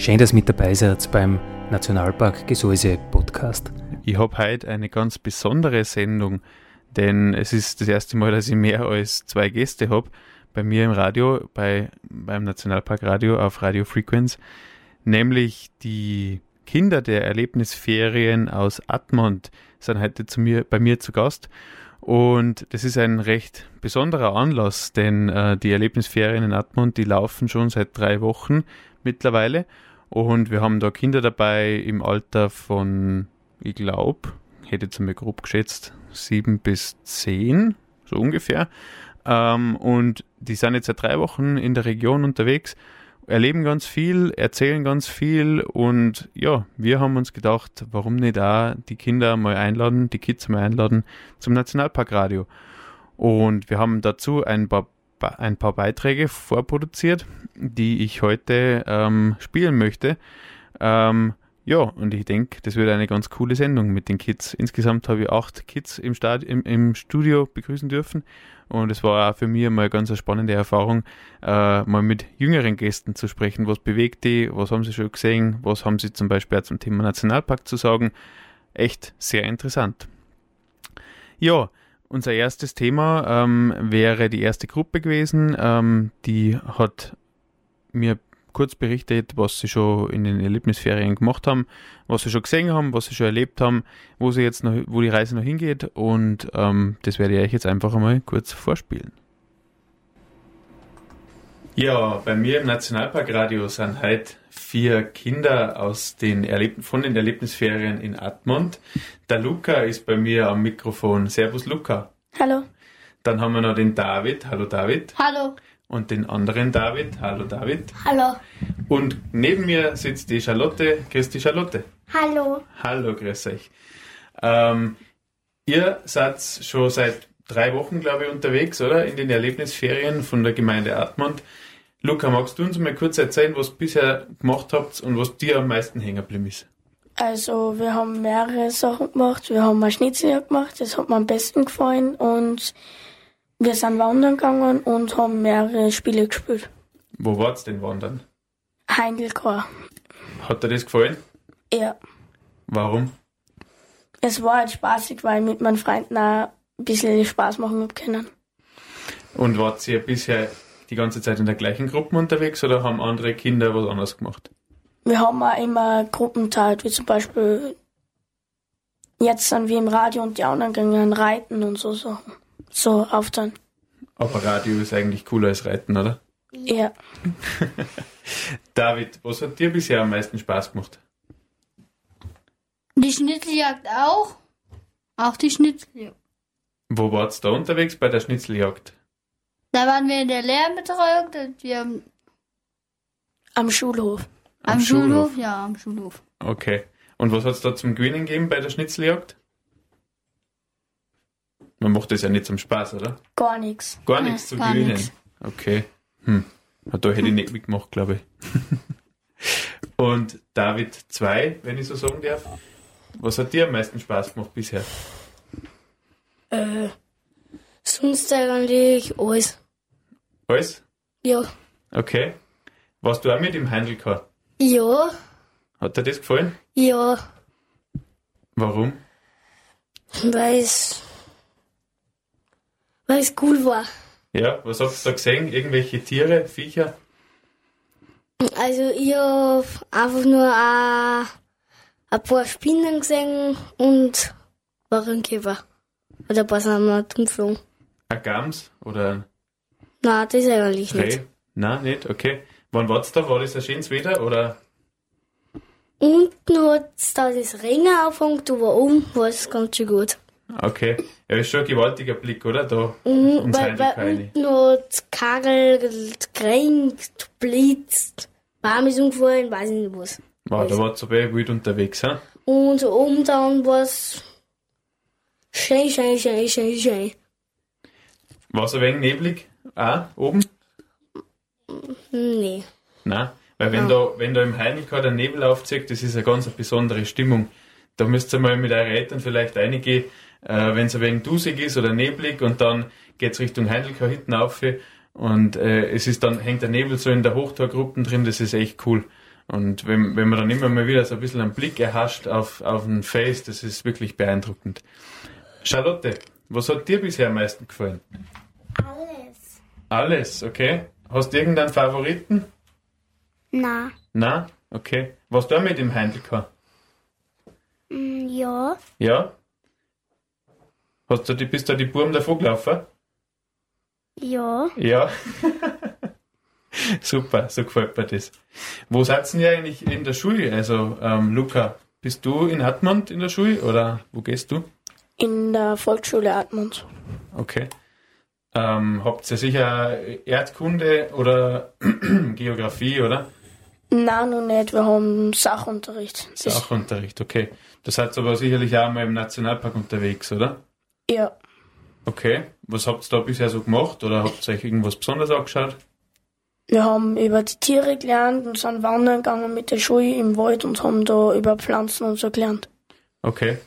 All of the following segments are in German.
Schön, dass ihr mit dabei seid beim Nationalpark Gesäuse Podcast. Ich habe heute eine ganz besondere Sendung, denn es ist das erste Mal, dass ich mehr als zwei Gäste habe bei mir im Radio, bei, beim Nationalpark Radio auf Radio Frequenz, nämlich die Kinder der Erlebnisferien aus Admont sind heute zu mir, bei mir zu Gast. Und das ist ein recht besonderer Anlass, denn äh, die Erlebnisferien in Admont, die laufen schon seit drei Wochen mittlerweile. Und wir haben da Kinder dabei im Alter von, ich glaube, hätte jetzt einmal grob geschätzt, sieben bis zehn, so ungefähr. Ähm, und die sind jetzt seit drei Wochen in der Region unterwegs, erleben ganz viel, erzählen ganz viel und ja, wir haben uns gedacht, warum nicht da die Kinder mal einladen, die Kids mal einladen zum Nationalparkradio. Und wir haben dazu ein paar ein paar Beiträge vorproduziert, die ich heute ähm, spielen möchte. Ähm, ja, und ich denke, das wird eine ganz coole Sendung mit den Kids. Insgesamt habe ich acht Kids im, Stad im, im Studio begrüßen dürfen. Und es war auch für mich mal ganz eine spannende Erfahrung, äh, mal mit jüngeren Gästen zu sprechen. Was bewegt die? Was haben sie schon gesehen? Was haben sie zum Beispiel zum Thema Nationalpark zu sagen? Echt sehr interessant. Ja, unser erstes Thema ähm, wäre die erste Gruppe gewesen. Ähm, die hat mir kurz berichtet, was sie schon in den Erlebnisferien gemacht haben, was sie schon gesehen haben, was sie schon erlebt haben, wo sie jetzt noch, wo die Reise noch hingeht und ähm, das werde ich euch jetzt einfach einmal kurz vorspielen. Ja, bei mir im Nationalparkradio sind heute vier Kinder aus den Erleb von den Erlebnisferien in Admont. Der Luca ist bei mir am Mikrofon. Servus Luca. Hallo. Dann haben wir noch den David. Hallo David. Hallo. Und den anderen David. Hallo David. Hallo. Und neben mir sitzt die Charlotte. Grüß die Charlotte. Hallo. Hallo, grüß euch. Ähm, ihr seid schon seit drei Wochen, glaube ich, unterwegs, oder? In den Erlebnisferien von der Gemeinde Admont. Luca, magst du uns mal kurz erzählen, was ihr bisher gemacht habt und was dir am meisten hängen geblieben ist? Also, wir haben mehrere Sachen gemacht. Wir haben mal Schnitzel gemacht, das hat mir am besten gefallen. Und wir sind wandern gegangen und haben mehrere Spiele gespielt. Wo wart's denn wandern? Heindelkar. Hat dir das gefallen? Ja. Warum? Es war halt spaßig, weil ich mit meinen Freunden auch ein bisschen Spaß machen hab können. Und wart ihr bisher die ganze Zeit in der gleichen Gruppe unterwegs oder haben andere Kinder was anderes gemacht? Wir haben auch immer Gruppenzeit, wie zum Beispiel jetzt sind wir im Radio und die anderen gehen reiten und so Sachen. So auf dann. Aber Radio ist eigentlich cooler als Reiten, oder? Ja. David, was hat dir bisher am meisten Spaß gemacht? Die Schnitzeljagd auch. Auch die Schnitzeljagd. Wo wart's da unterwegs bei der Schnitzeljagd? Da waren wir in der Lehrbetreuung. Wir am Schulhof. Am, am Schulhof? Schulhof? Ja, am Schulhof. Okay. Und was hat es da zum Gewinnen gegeben bei der Schnitzeljagd? Man macht das ja nicht zum Spaß, oder? Gar nichts. Gar nichts zu gewinnen. Nix. Okay. Hm. Da hätte ich nicht mitgemacht, glaube ich. Und David 2, wenn ich so sagen darf. Was hat dir am meisten Spaß gemacht bisher? Äh, sonst eigentlich alles. Alles? Ja. Okay. Warst du auch mit im Handelkar? Ja. Hat dir das gefallen? Ja. Warum? Weil es. Weil es cool war. Ja, was hast du da gesehen? Irgendwelche Tiere, Viecher? Also, ich habe einfach nur ein, ein paar Spinnen gesehen und Warenkäfer. Oder ein paar sind wir. Ein Gams? Oder Nein, das eigentlich Reh? nicht. Nein, nicht? Okay. Wann war's da? War das ein schönes Wetter oder? unten hat es da das Ringen angefangen, aber oben war es ganz schön gut. Okay. Ja, ist schon ein gewaltiger Blick, oder? Da Mhm, ins weil, weil unten hat es kagelt, gerenkt, blitzt, Baum ist umgefallen, weiß ich nicht was. Wow, da war so wild unterwegs, ha? Und oben dann war es schön, schön, schön, schön, schön. War es ein wenig neblig? Ah, oben? Nee. Nein. Weil wenn da, wenn da im Heidelka der Nebel aufzieht, das ist eine ganz besondere Stimmung. Da müsst ihr mal mit euren Eltern vielleicht reingehen, äh, wenn es ein wenig dusig ist oder neblig und dann geht's Richtung Heidelka hinten auf und äh, es ist dann, hängt der Nebel so in der Hochtorgruppen drin, das ist echt cool. Und wenn, wenn man dann immer mal wieder so ein bisschen einen Blick erhascht auf, auf ein Face, das ist wirklich beeindruckend. Charlotte, was hat dir bisher am meisten gefallen? Alles. Alles, okay. Hast du irgendeinen Favoriten? Na, Na, okay. Warst du auch mit im Heidelka? mm, ja. Ja? Hast du die, bist du die Burm davon gelaufen? Ja. Ja. Super, so gefällt mir das. Wo seid ihr eigentlich in der Schule? Also, ähm, Luca, bist du in Hartmund in der Schule oder wo gehst du? In der Volksschule Admont. Okay. Ähm, habt ihr sicher Erdkunde oder Geografie, oder? Nein, noch nicht. Wir haben Sachunterricht. Sachunterricht, okay. Das seid aber sicherlich auch mal im Nationalpark unterwegs, oder? Ja. Okay. Was habt ihr da bisher so gemacht oder habt ihr euch irgendwas besonders angeschaut? Wir haben über die Tiere gelernt und sind wandern gegangen mit der Schule im Wald und haben da über Pflanzen und so gelernt. Okay.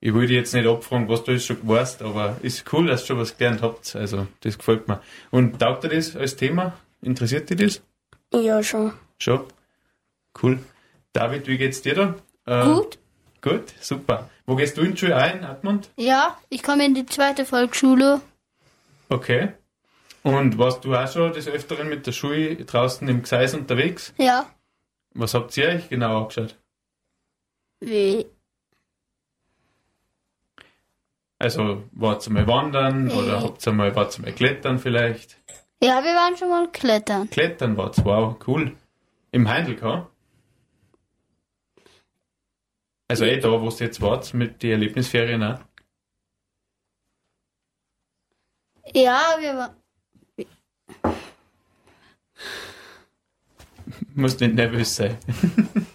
Ich dich jetzt nicht abfragen, was du jetzt schon weißt, aber ist cool, dass ihr schon was gelernt habt. Also, das gefällt mir. Und taugt dir das als Thema? Interessiert dich das? Ja, schon. Schon? Cool. David, wie geht's dir da? Äh, Gut. Gut, super. Wo gehst du in die Schule ein, Hartmund? Ja, ich komme in die zweite Volksschule. Okay. Und warst du auch schon des Öfteren mit der Schule draußen im Gseis unterwegs? Ja. Was habt ihr euch genau angeschaut? Wie? Also, wart ihr mal wandern oder habt ihr mal, ihr mal klettern vielleicht? Ja, wir waren schon mal klettern. Klettern war's, wow, cool. Im Heidelka? Also eh da, wo ihr jetzt wart, mit den Erlebnisferien auch? Ja, wir waren. Musst nicht nervös sein.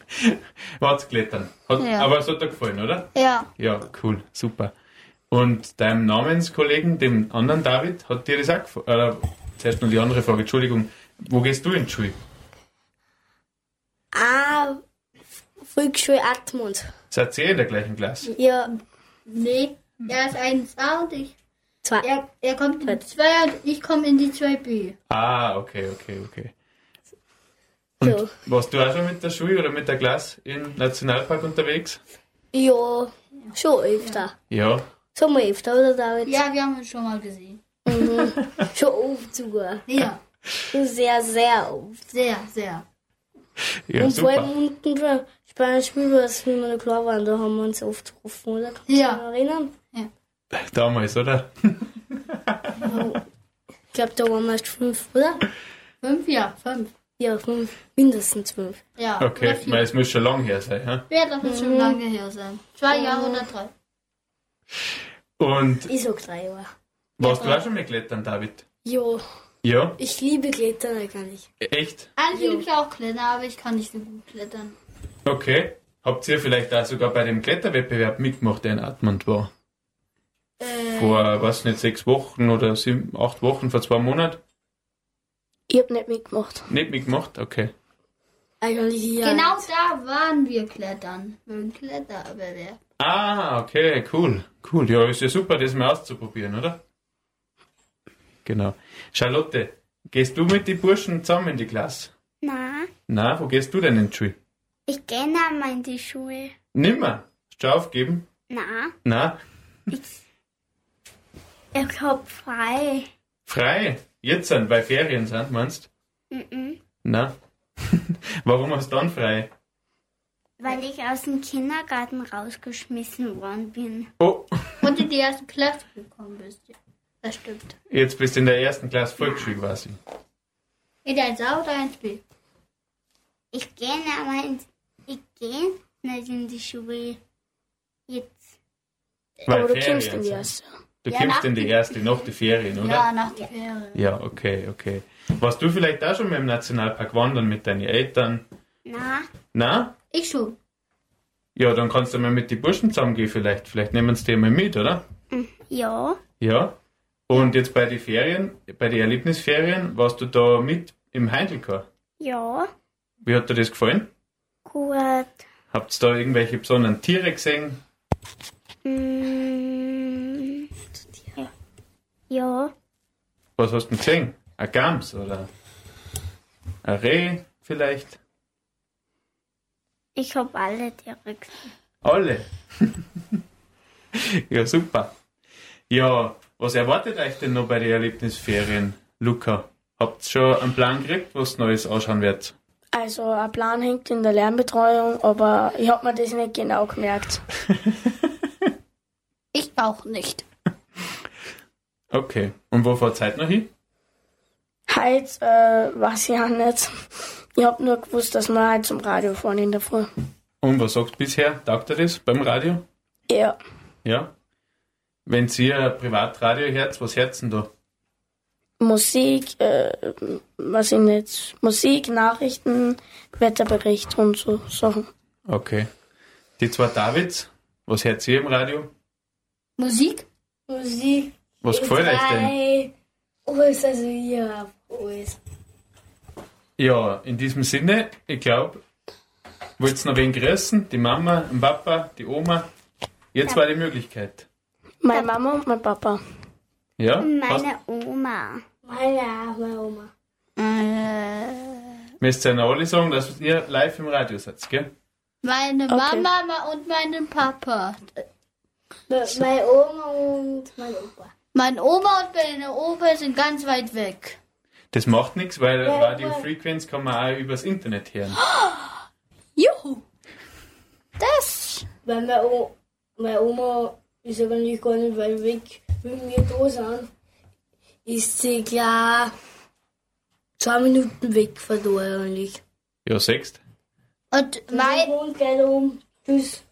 Wart's klettern. Hat, Ja. Aber es hat dir gefallen, oder? Ja. Ja, cool, super. Und deinem Namenskollegen, dem anderen David, hat dir das auch gefallen? Äh, zuerst noch die andere Frage, Entschuldigung. Wo gehst du in die Schule? Ah, Volksschule Atmund. Seid ihr in der gleichen Klasse? Ja, Nee, er ist 1A und ich. zwei. Er, er kommt in die 2 und ich komme in die 2B. Ah, okay, okay, okay. Und Ja. warst du auch schon mit der Schule oder mit der Klasse im Nationalpark unterwegs? Ja, schon öfter. Ja. Schon mal öfter, oder David? Ja, wir haben uns schon mal gesehen. Schon oft sogar. Ja, Schon sehr, sehr oft. sehr, sehr. Ja, und vor super. allem unten drin, Spanisch Spielplatz, wie wir noch klar waren, da haben wir uns oft getroffen, oder? Kannst du Ja. dich erinnern? Damals, oder? Ich glaube, da waren wir erst fünf, oder? Fünf, ja, fünf. Ja, fünf. Mindestens fünf. Ja, Okay, es muss schon lang her sein. Hä? Ja, das muss schon lange her sein. Zwei Jahre oder drei. Und Ich sag drei Jahre. warst du auch schon mit Klettern, David? Ja, Ja? ich liebe Klettern eigentlich. Echt? Eigentlich liebe ich auch klettern, aber ich kann nicht so gut klettern. Okay. Habt ihr vielleicht auch sogar bei dem Kletterwettbewerb mitgemacht, der in Atmund war? Äh, Vor, was nicht, sechs Wochen oder sieben, acht Wochen, vor zwei Monaten? Ich hab nicht mitgemacht. Nicht mitgemacht? Okay. Eigentlich ja. genau da waren wir klettern. Beim Kletterwettbewerb. Ah, okay, cool. Cool. Ja, ist ja super, das mal auszuprobieren, oder? Genau. Charlotte, gehst du mit den Burschen zusammen in die Klasse? Na, Na, wo gehst du denn in die Schule? ich gehe nicht mehr in die Schule. Nimmer. Hast du aufgeben? Na, Na, ich hab frei. frei. Jetzt sind, weil Ferien sind, meinst Mhm. Na. Warum hast du dann frei? Weil ich aus dem Kindergarten rausgeschmissen worden bin. Oh, Und in die erste Klasse gekommen bist. Das stimmt. jetzt bist du in der ersten Klasse Volksschule quasi. In der 1A oder 1B? Ich gehe mehr ins Ich gehe nicht in die Schule jetzt. Weil Aber du Ferien kommst in die erste. Du Ja, kommst in die erste, nach die Ferien, oder? Ja, nach der Ferien. Ja, okay, okay. Warst du vielleicht auch schon mal im Nationalpark wandern mit deinen Eltern? Na, Na? Ich schon. Ja, dann kannst du mal mit den Burschen zusammengehen vielleicht. Vielleicht nehmen sie dir mal mit, oder? ja, Ja. Und jetzt bei den Ferien, bei den Erlebnisferien, warst du da mit im Heindelkar? ja, Wie hat dir das gefallen? gut. Habt ihr da irgendwelche besonderen Tiere gesehen? Mm, ja, Was hast du denn gesehen? Ein Gams oder ein Reh vielleicht? Ich habe alle gesehen. Alle. ja, super. Ja, was erwartet euch denn noch bei den Erlebnisferien, Luca? Habt ihr schon einen Plan gekriegt, was Neues anschauen wird? Also ein Plan hängt in der Lernbetreuung, aber ich habe mir das nicht genau gemerkt. Ich auch nicht. Okay. Und wo fahrt ihr noch hin? Heute äh, weiß ich auch nicht. Ich habe nur gewusst, dass wir heute zum Radio fahren in der Früh. Und was sagst du bisher? Taugt dir das beim Radio? Ja, Ja? Wenn ihr ein Privatradio hört, was hört ihr denn da? Musik, äh, was ich nicht, Musik, Nachrichten, Wetterbericht und so Sachen. Okay. Die zwei Davids, was hört ihr im Radio? Musik? Musik. Was gefällt euch denn? Alles, also ja, alles. Ja, in diesem Sinne, ich glaube, wollt ihr noch wen grüßen? Die Mama, den Papa, die Oma? Jetzt war die Möglichkeit. Meine Mama und mein Papa. Ja? Passt? Meine Oma. Meine, meine Oma. Müsst ihr ja alle sagen, dass ihr live im Radio seid, gell? Meine Okay. Mama und meinen Papa. Me- Meine Oma und mein Opa. Mein Oma und meine Opa sind ganz weit weg. Das macht nichts, weil Ja, Radio weil- Frequenz kann man auch übers Internet hören. Juhu! Das. Weil meine, o meine Oma ist aber nicht gar nicht weit weg, wenn wir da sind. Ist sie klar zwei Minuten weg von da eigentlich. Ja, sechst. Und Die mein, wohnt gleich um. Tschüss.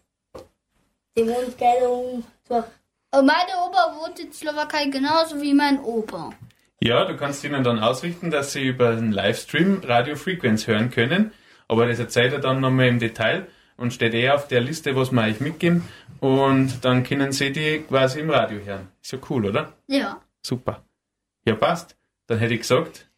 Die wohnt gleich um. So. und meine Oma wohnt in Slowakei genauso wie mein Opa. Ja, du kannst ihnen dann ausrichten, dass sie über den Livestream Radio Frequenz hören können. Aber das erzählt er dann nochmal im Detail und steht eh auf der Liste, was wir euch mitgeben. Und dann können sie die quasi im Radio hören. Ist ja cool, oder? Ja. Super. Ja, passt. Dann hätte ich gesagt,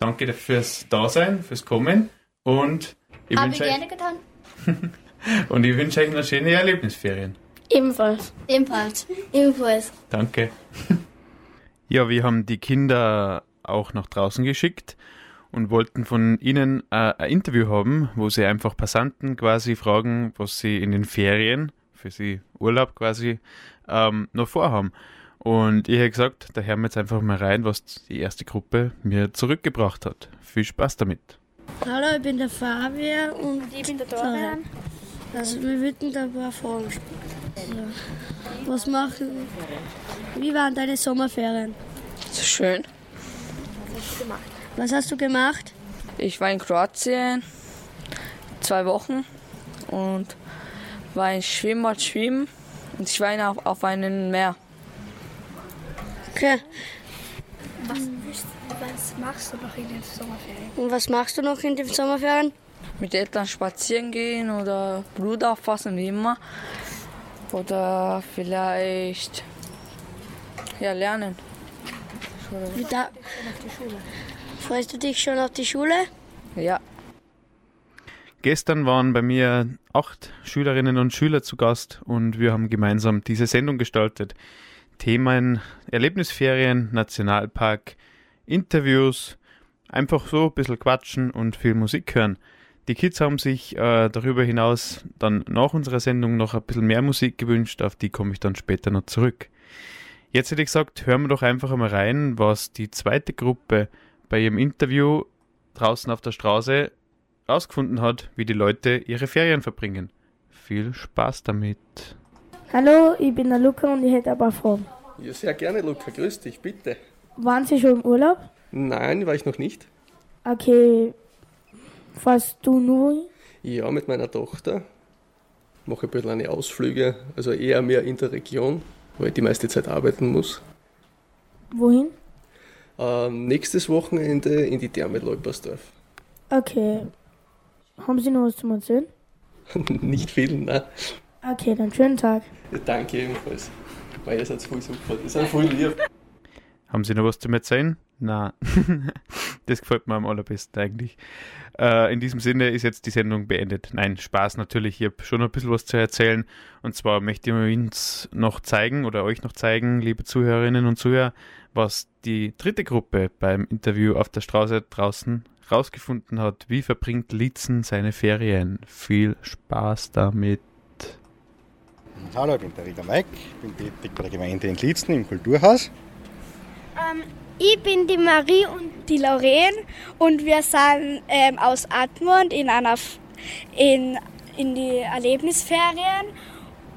danke fürs Dasein, fürs Kommen und ich Habe ich wünsche gerne euch, getan. und ich wünsche euch noch schöne Erlebnisferien. Ebenfalls. Ebenfalls. Ebenfalls. Danke. Ja, wir haben die Kinder auch nach draußen geschickt und wollten von ihnen äh, ein Interview haben, wo sie einfach Passanten quasi fragen, was sie in den Ferien, für sie Urlaub quasi, ähm, noch vorhaben. Und ich habe gesagt, da hören wir jetzt einfach mal rein, was die erste Gruppe mir zurückgebracht hat. Viel Spaß damit. Hallo, ich bin der Fabian und ich bin der Dorian. Also wir würden da ein paar Fragen stellen. So. Was machen, wie waren deine Sommerferien? Schön. Was hast du gemacht? Ich war in Kroatien zwei Wochen und war in Schwimmbad schwimmen und ich war in- auf, auf einem Meer. Okay. Was machst du noch in den Sommerferien? Und was machst du noch in den Sommerferien? Mit Eltern spazieren gehen oder Blut aufpassen, wie immer. Oder vielleicht ja, lernen. Da, freust du dich schon auf die Schule? Ja, Gestern waren bei mir acht Schülerinnen und Schüler zu Gast und wir haben gemeinsam diese Sendung gestaltet. Themen Erlebnisferien, Nationalpark, Interviews, einfach so ein bisschen quatschen und viel Musik hören. Die Kids haben sich äh, darüber hinaus dann nach unserer Sendung noch ein bisschen mehr Musik gewünscht, auf die komme ich dann später noch zurück. Jetzt hätte ich gesagt, hören wir doch einfach einmal rein, was die zweite Gruppe bei ihrem Interview draußen auf der Straße rausgefunden hat, wie die Leute ihre Ferien verbringen. Viel Spaß damit. Hallo, ich bin der Luca und ich hätte ein paar Fragen. Ja, sehr gerne, Luca. Grüß dich, bitte. Waren Sie schon im Urlaub? Nein, war ich noch nicht. Okay. Fährst du nur? Ja, mit meiner Tochter. Mache ein bisschen eine Ausflüge, also eher mehr in der Region, weil ich die meiste Zeit arbeiten muss. Wohin? Ähm, nächstes Wochenende in die Therme Leupersdorf. Okay. Haben Sie noch was zu erzählen? Nicht viel, ne? Okay, dann schönen Tag. Ja, danke ebenfalls. Weil ihr seid voll super. Ihr seid voll lieb. Haben Sie noch was zu erzählen? Na, das gefällt mir am allerbesten eigentlich. Äh, in diesem Sinne ist jetzt die Sendung beendet. Nein, Spaß natürlich. Ich habe schon ein bisschen was zu erzählen. Und zwar möchte ich uns noch zeigen oder euch noch zeigen, liebe Zuhörerinnen und Zuhörer, was die dritte Gruppe beim Interview auf der Straße draußen rausgefunden hat. Wie verbringt Lietzen seine Ferien? Viel Spaß damit. Hallo, ich bin der Rieger Mike, bin tätig bei der Gemeinde in Lietzen im Kulturhaus. Ähm, ich bin die Marie und die Lorraine und wir sind ähm, aus Admont in einer F in, in die Erlebnisferien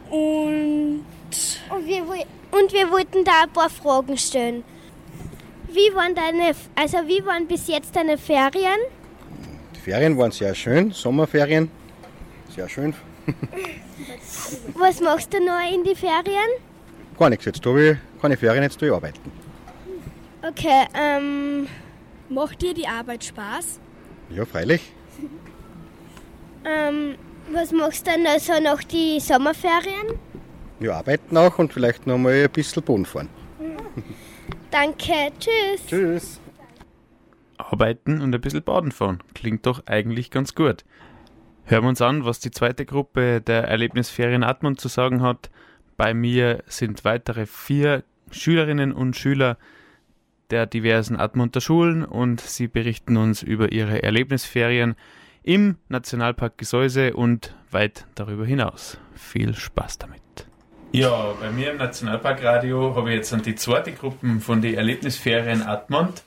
und, und, wir, und wir wollten da ein paar Fragen stellen. Wie waren deine, also wie waren bis jetzt deine Ferien? Die Ferien waren sehr schön, Sommerferien, sehr schön. Was machst du noch in die Ferien? Gar nichts, jetzt tue ich keine Ferien, jetzt tue ich arbeiten. Okay, ähm. Macht dir die Arbeit Spaß? Ja, freilich. ähm, was machst du denn also nach die Sommerferien? Wir arbeiten auch und vielleicht noch mal ein bisschen Boden fahren. Danke, tschüss. Tschüss. Arbeiten und ein bisschen Baden fahren. Klingt doch eigentlich ganz gut. Hören wir uns an, was die zweite Gruppe der Erlebnisferien Atmund zu sagen hat. Bei mir sind weitere vier Schülerinnen und Schüler der diversen Admonter Schulen und sie berichten uns über ihre Erlebnisferien im Nationalpark Gesäuse und weit darüber hinaus. Viel Spaß damit. Ja, bei mir im Nationalparkradio habe ich jetzt die zweite Gruppe von den Erlebnisferien Admont.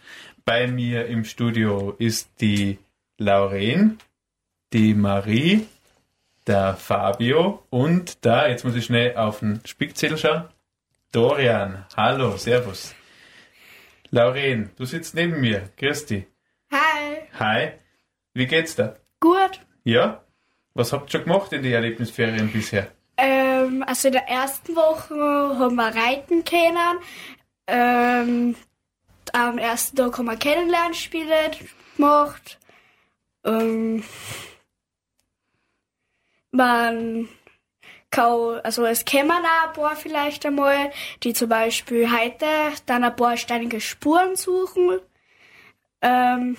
Bei mir im Studio ist die Lauren, die Marie, der Fabio und da, jetzt muss ich schnell auf den Spickzettel schauen, Dorian. Hallo, Servus. Lauren, du sitzt neben mir. Dich. Hi. Hi. Wie geht's dir? Gut. Ja? Was habt ihr schon gemacht in den Erlebnisferien bisher? Ähm, also in der ersten Woche haben wir reiten können. Ähm, am ersten Tag haben wir Kennenlernspiele gemacht. Ähm, man kann, also es kämen auch ein paar vielleicht einmal, die zum Beispiel heute dann ein paar steinige Spuren suchen. Ähm,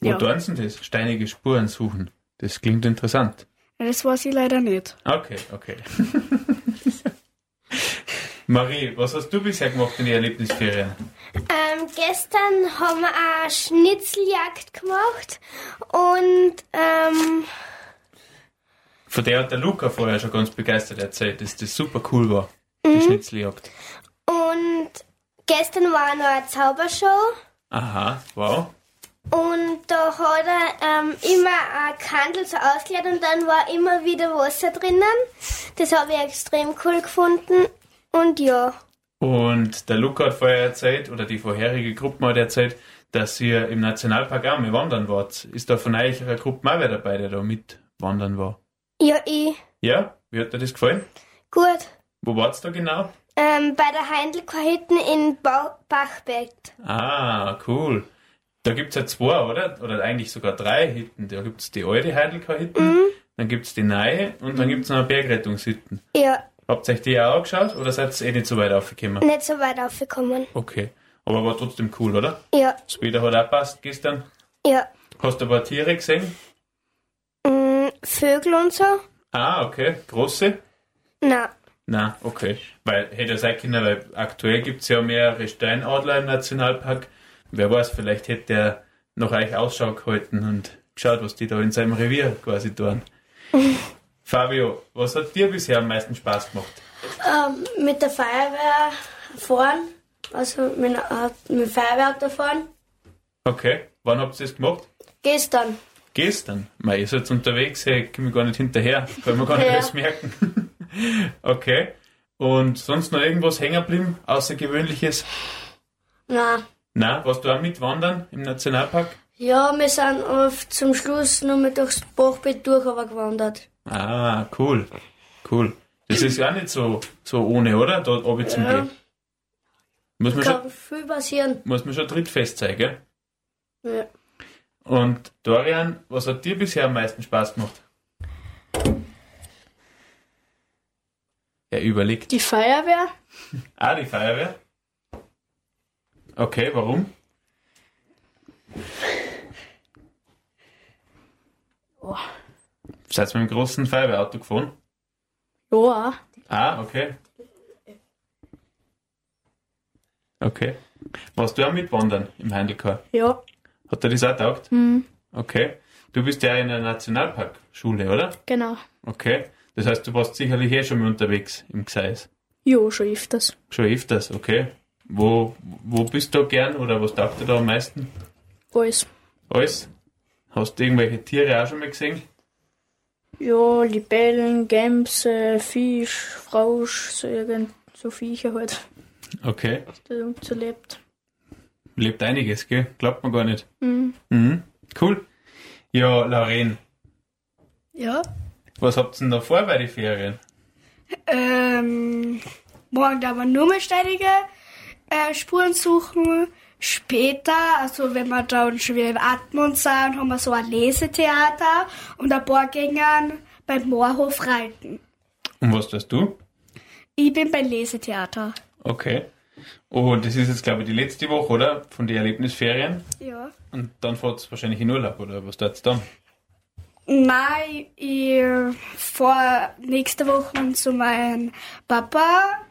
Wo ja. tun sie das? Steinige Spuren suchen. Das klingt interessant. Das weiß ich leider nicht. Okay, okay. Marie, was hast du bisher gemacht in den Erlebnisferien? Ähm, gestern haben wir eine Schnitzeljagd gemacht und ähm, Von der hat der Luca vorher schon ganz begeistert erzählt, dass das super cool war, die Schnitzeljagd. und gestern war noch eine Zaubershow Aha, wow. und da hat er ähm, immer ein Kandel so ausgeleert und dann war immer wieder Wasser drinnen. Das habe ich extrem cool gefunden und ja. Und der Luca hat vorher erzählt, oder die vorherige Gruppe hat erzählt, dass ihr im Nationalpark auch mal wandern wart. Ist da von eurer Gruppe auch wer dabei, der da mit wandern war? Ja, ich. Ja? Wie hat dir das gefallen? Gut. Wo wart's da genau? Ähm, bei der Heindelkorhitten in Bau Bachberg. Ah, cool. Da gibt's ja zwei, oder? Oder eigentlich sogar drei Hütten. Da gibt's die alte Heidelker-Hütten, dann gibt's die neue und dann gibt's noch eine Bergrettungshütten. Ja, Habt ihr euch die auch angeschaut oder seid ihr eh nicht so weit aufgekommen? nicht so weit aufgekommen. Okay. Aber war trotzdem cool, oder? Ja, Das Wetter hat auch passt gestern. ja. Hast du ein paar Tiere gesehen? Vögel und so? Ah, okay. Große? Na, Na, okay. Weil hätte ja sein können, weil aktuell gibt's ja mehrere Steinadler im Nationalpark. Wer weiß, vielleicht hätte der nach euch Ausschau gehalten und geschaut, was die da in seinem Revier quasi tun. Fabio, was hat dir bisher am meisten Spaß gemacht? Ähm, mit der Feuerwehr fahren, also mit, äh, mit dem Feuerwehrauto fahren. Okay. Wann habt ihr das gemacht? Gestern. Gestern. Mei, ihr seid unterwegs, hey, ich komme gar nicht hinterher. Kann man gar nicht Ja. alles merken. okay. Und sonst noch irgendwas hängen geblieben? Außergewöhnliches? Na, Na, warst du auch mitwandern im Nationalpark? Ja, wir sind oft zum Schluss noch mal durchs Bachbett durch aber gewandert. Ah, cool. Cool. Das ist ja nicht so, so ohne, oder? Dort oben zum Ja. Gehen. Muss man, Kann schon, viel passieren. muss man schon trittfest sein, gell? Ja. Und Dorian, was hat dir bisher am meisten Spaß gemacht? Er überlegt. Die Feuerwehr. Ah, die Feuerwehr? Okay, warum? Oh. Seid ihr mit dem großen Feuerwehrauto gefahren? Ja. Ah, okay. Okay. Warst du auch mitwandern im Heindelkar? Ja. Hat dir das auch taugt? Hm. Okay. Du bist ja in der Nationalparkschule, oder? Genau. Okay. Das heißt, du warst sicherlich eh schon mal unterwegs im Gseis. Ja, schon öfters. Schon öfters, okay. Wo, wo bist du gern oder was taugt dir da am meisten? Alles. Alles? Hast du irgendwelche Tiere auch schon mal gesehen? Ja, Libellen, Gämse, Fisch, Frausch, so irgend so Viecher halt, Okay. die so lebt. Einiges, gell? Glaubt man gar nicht. Mhm. Mhm. Cool. Ja, Lauren, Ja. was habt ihr denn da vor bei den Ferien? Ähm, morgen da wir nur mehr ständige äh, Spuren suchen. Später, also wenn wir dann schon wieder in Atmund sind, haben wir so ein Lesetheater und ein paar gingen beim Moorhof reiten. Und was tust du? Ich bin beim Lesetheater. Okay. Und das ist jetzt, glaube ich, die letzte Woche, oder? Von den Erlebnisferien. Ja. Und dann fahrt es wahrscheinlich in Urlaub, oder was tut's dann? Nein, ich fahre nächste Woche zu meinem Papa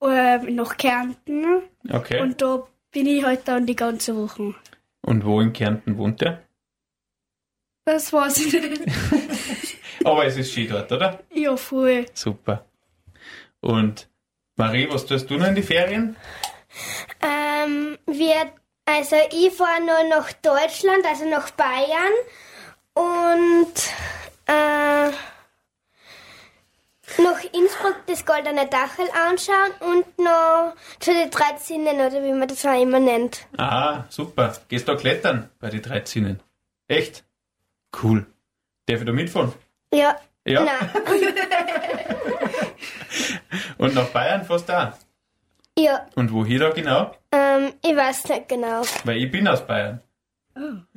äh, nach Kärnten. Okay. Und da bin ich halt dann die ganze Woche. Und wo in Kärnten wohnt er? Das weiß ich nicht. Aber es ist schön dort, oder? ja, voll. Super. Und Marie, was tust du noch in die Ferien? Ähm, wir, also ich fahre nur nach Deutschland, also nach Bayern und äh, nach Innsbruck das Goldene Dachel anschauen und noch zu den 13 oder wie man das auch immer nennt. Ah, super. Gehst du klettern bei den 13? Echt? Cool. Darf ich da mitfahren? Ja. Ja. Nein. Und nach Bayern fährst du auch? ja, Und wohin da genau? ähm, ich weiß nicht genau. Weil ich bin aus Bayern.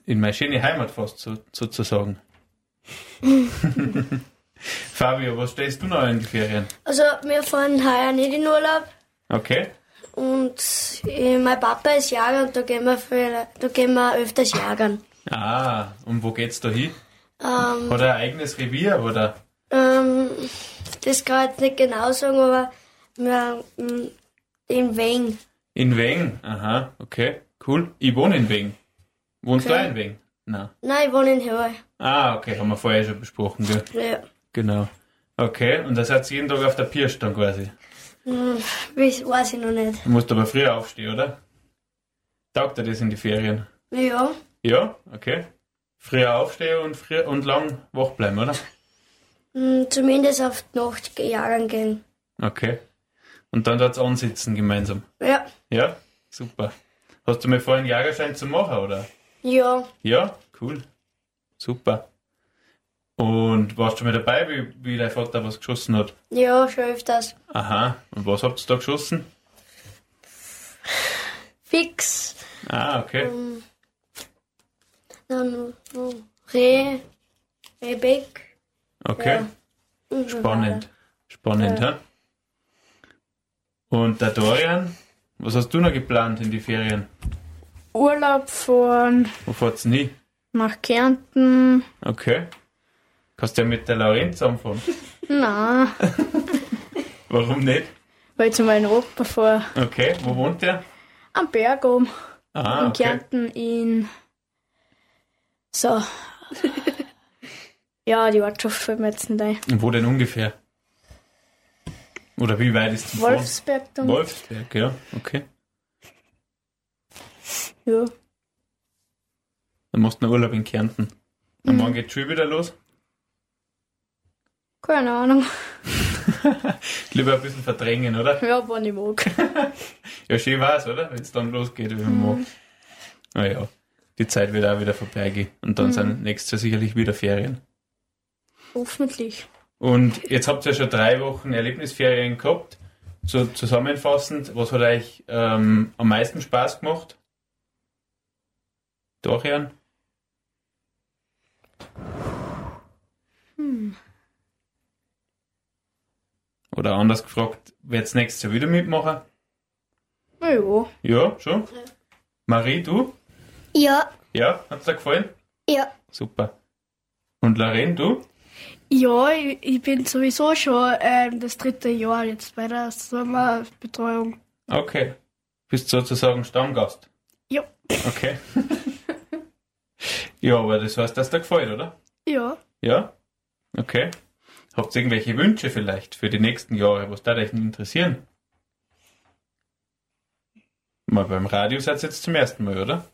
In meine schöne Heimat fast so, sozusagen. Fabio, was stellst du noch in die Ferien? Also, wir fahren heuer nicht in Urlaub. Okay. Und äh, mein Papa ist Jäger und da gehen wir, für, da gehen wir öfters jagern. Ah, und wo geht's da hin? Ähm, Hat er ein eigenes Revier oder? Ähm, das kann ich jetzt nicht genau sagen, aber wir, ähm, in Weng. In Weng. Aha, okay. Cool. Ich wohne in Weng. Wohnst du Okay. auch in Weng? Nein. Nein, ich wohne in Höhe. Ah, okay, haben wir vorher schon besprochen, gell? Ja. Genau. Okay, und das hat jeden Tag auf der Pirsch dann quasi. Hm, weiß ich noch nicht. Du musst aber früher aufstehen, oder? Taugt dir das in die Ferien? Ja, Ja, okay. Früher aufstehen und, früh und lang wach bleiben, oder? Hm, zumindest auf die Nacht jagen gehen. Okay. Und dann dort ansitzen gemeinsam. Ja, Ja, super. Hast du mir vorhin Jagerschein zu machen, oder? ja, Ja, cool. Super. Und warst du mal dabei, wie, wie dein Vater was geschossen hat? ja, schon öfters. Aha. Und was habt ihr da geschossen? Fix. Ah, okay. Ähm, dann oh, Reh, Rehbeck. Okay. Ja. Spannend. Spannend, Ja. Und der Dorian, was hast du noch geplant in die Ferien? Urlaub fahren Wo fahrt's nie? nach Kärnten. Okay. Kannst du ja mit der Laurenz zusammenfahren? Na, Warum nicht? weil ich zu meinem Opa fahre. Okay, wo wohnt der? Am Berg oben. Ah, in okay. Kärnten in. So. Ja, die Ortschaft fällt mir jetzt nicht ein. Und wo denn ungefähr? Oder wie weit ist Fahren? Wolfsberg dann. Wolfsberg, ja, okay. Ja. Dann machst du einen Urlaub in Kärnten. Und Mhm. wann geht die Schule wieder los? Keine Ahnung. Lieber ein bisschen verdrängen, oder? Ja, wann ich mag. Ja, schön war's, oder? Wenn es dann losgeht, wie man mag. Naja. die Zeit wird auch wieder vorbeigehen. Und dann Mhm. sind nächstes Jahr sicherlich wieder Ferien. Hoffentlich. Und jetzt habt ihr schon drei Wochen Erlebnisferien gehabt. So zusammenfassend, was hat euch ähm, am meisten Spaß gemacht? Dorian? Hm. Oder anders gefragt, wird's nächstes Jahr wieder mitmachen? Na ja. Ja, schon? Marie, du? Ja, Ja, hat's dir gefallen? ja. Super. Und Lorraine, du? Ja, ich, ich bin sowieso schon ähm, das dritte Jahr jetzt bei der Sommerbetreuung. Okay. Bist sozusagen Stammgast. Ja. Okay. ja, aber das heißt, dass dir gefällt, oder? Ja. Ja? Okay. Habt ihr irgendwelche Wünsche vielleicht für die nächsten Jahre? Was da euch interessieren? Mal beim Radio seid ihr jetzt zum ersten Mal, oder?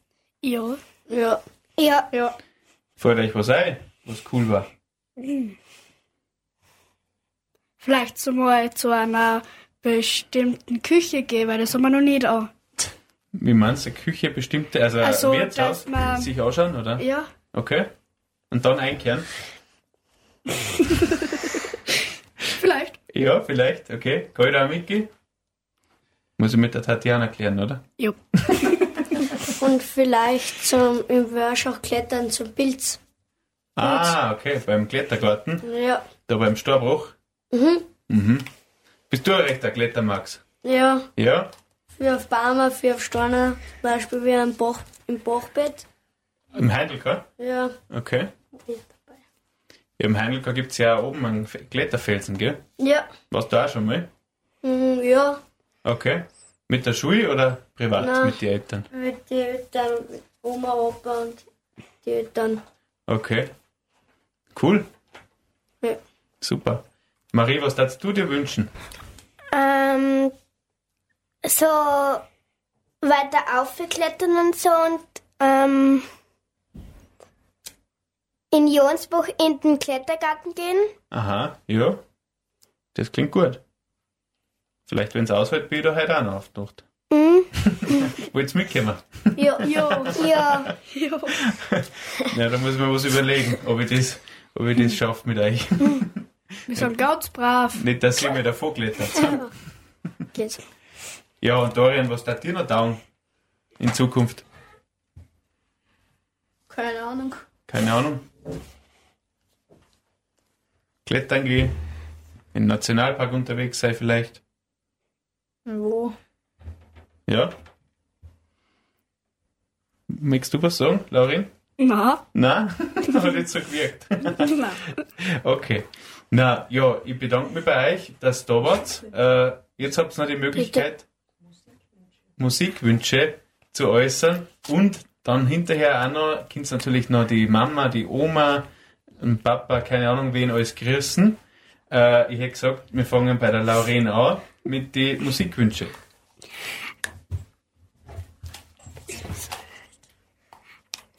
Ja. Ja. Ja. Ja. Fällt euch was ein, was cool war? Vielleicht so mal zu einer bestimmten Küche gehen, weil das haben wir noch nie da. Wie meinst du, Küche bestimmte, also, Also, ein Wirtshaus, man- sich anschauen, oder? Ja. Okay. Und dann einkehren? Vielleicht. Ja, vielleicht, okay. Kann ich da auch mitgehen? Muss ich mit der Tatjana klären, oder? Ja. Und vielleicht zum im Wörschach klettern zum Pilz. Ah, okay, beim Klettergarten, Ja. da beim Storbruch. Mhm. Mhm. Bist du ein rechter Klettermax? Ja. Ja? Für auf Baumer, für auf Steiner, zum Beispiel wie am Bach, im Bachbett. Im Heindelka? Ja. Okay. Ja, Im Heindelka gibt es ja oben einen Fe- Kletterfelsen, gell? Ja. Warst du auch schon mal? Mhm, ja. Okay. Mit der Schule oder privat Nein. mit den Eltern? Mit den Eltern, mit Oma, Opa und die Eltern. Okay. Cool. Ja. Super. Marie, was darfst du dir wünschen? Ähm, so weiter aufklettern und so und ähm, in Jonsbuch in den Klettergarten gehen. Aha, ja. Das klingt gut. Vielleicht, wenn es ausfällt, bin ich da heute auch noch auftaucht. Mhm. Wollt's mitkommen? Ja. Ja. ja. Ja, da muss ich mir was überlegen, ob ich das, ob ich das schaffe mit euch. Wir sind ganz brav. Nicht, dass ihr mir davor klettert. Geht so. Ja, und Dorian, was darf dir noch dauern in Zukunft? Keine Ahnung. Keine Ahnung. Klettern gehen, im Nationalpark unterwegs sein vielleicht. Wo? Ja? Möchtest du was sagen, Laurin? Na. Nein? Hat jetzt so gewirkt. Na. Okay. Na, ja, ich bedanke mich bei euch, dass ihr da wart. Äh, jetzt habt ihr noch die Möglichkeit, Musikwünsche zu äußern und dann hinterher auch noch, könnt ihr natürlich noch die Mama, die Oma, und Papa, keine Ahnung wen alles grüßen. Äh, ich hätte gesagt, wir fangen bei der Lauren an mit den Musikwünschen.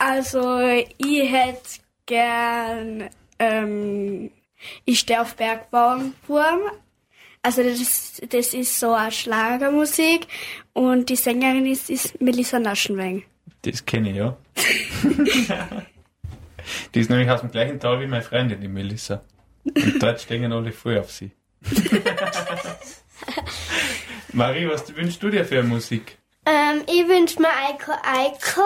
Also, ich hätte gern, ähm, ich stehe auf Bergbauernwurm. Also, das ist, das ist so eine Schlagermusik und die Sängerin ist, ist Melissa Naschenweng. Das kenne ich, ja. die ist nämlich aus dem gleichen Tal wie meine Freundin, die Melissa. Und dort stehen alle voll auf sie. Marie, was wünschst du dir für Musik? Ähm, ich wünsche mir Eiko Eiko.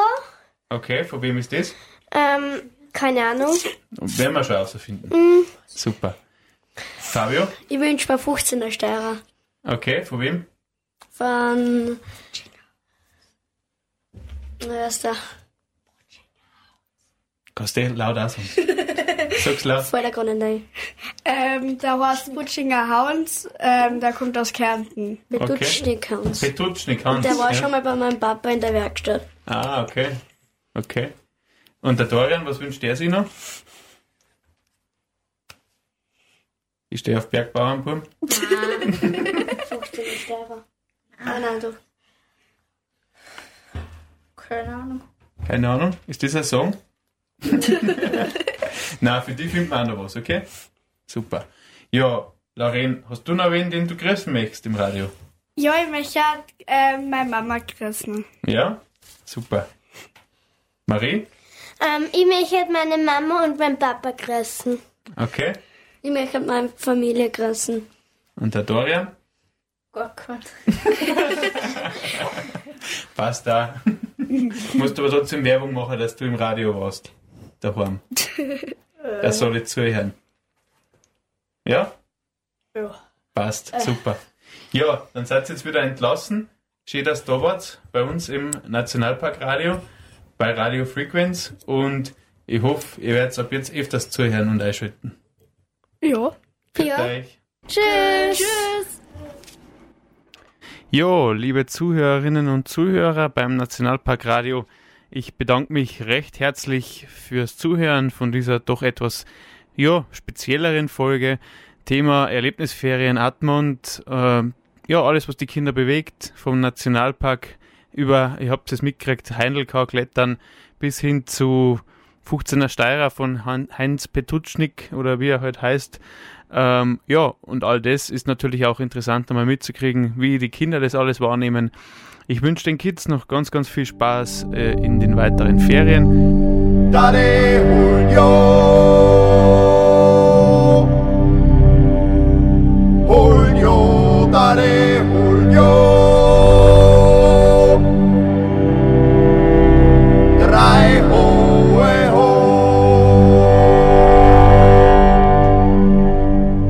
Okay, von wem ist das? Ähm, keine Ahnung. Und werden wir schon herausfinden. Mhm. Super. Fabio? Ich wünsche mir 15er Steirer. Okay, von wem? Von. Wer ist der? Kannst du laut auch sagen? Sag's laut. Voll der Grund rein. Ähm, der heißt Butchinger Hounds, ähm, der kommt aus Kärnten. Betutschnik Hans. Petutschnik Und Hans. der war ja. schon mal bei meinem Papa in der Werkstatt. Ah, okay. Okay. Und der Dorian, was wünscht der sich noch? Ich stehe auf Bergbauernburm. 15er Steirer. Ah, nein, doch. Keine Ahnung. Keine Ahnung. Ist das ein Song? Na, für die finden wir auch noch was, okay? Super. Ja, Lauren, hast du noch wen, den du grüßen möchtest im Radio? Ja, ich möchte ähm, meine Mama grüßen. Ja? Super. Marie? Ähm, ich möchte meine Mama und meinen Papa grüßen. Okay. Ich möchte meine Familie grüßen. Und der Dorian? Gar kein. Passt da. Musst aber trotzdem Werbung machen, dass du im Radio warst. Daheim. Er soll jetzt zuhören. Ja? Ja. Passt, Äh. super. Ja, dann seid ihr jetzt wieder entlassen. Schön, dass ihr da wart bei uns im Nationalpark Radio, bei Radio Frequenz und ich hoffe, ihr werdet ab jetzt öfters zuhören und einschalten. Ja. Für Ja. euch. Tschüss. Tschüss. Jo, liebe Zuhörerinnen und Zuhörer beim Nationalpark Radio, ich bedanke mich recht herzlich fürs Zuhören von dieser doch etwas ja, spezielleren Folge. Thema Erlebnisferien Admont, äh, ja, alles, was die Kinder bewegt, vom Nationalpark über, ihr habt es mitgekriegt, Heindelkau klettern bis hin zu 15er Steirer von Heinz Petutschnik oder wie er halt heißt. Ähm, ja, und all das ist natürlich auch interessant, einmal mitzukriegen, wie die Kinder das alles wahrnehmen. Ich wünsche den Kids noch ganz, ganz viel Spaß äh, in den weiteren Ferien. Dale Julio Julio, dale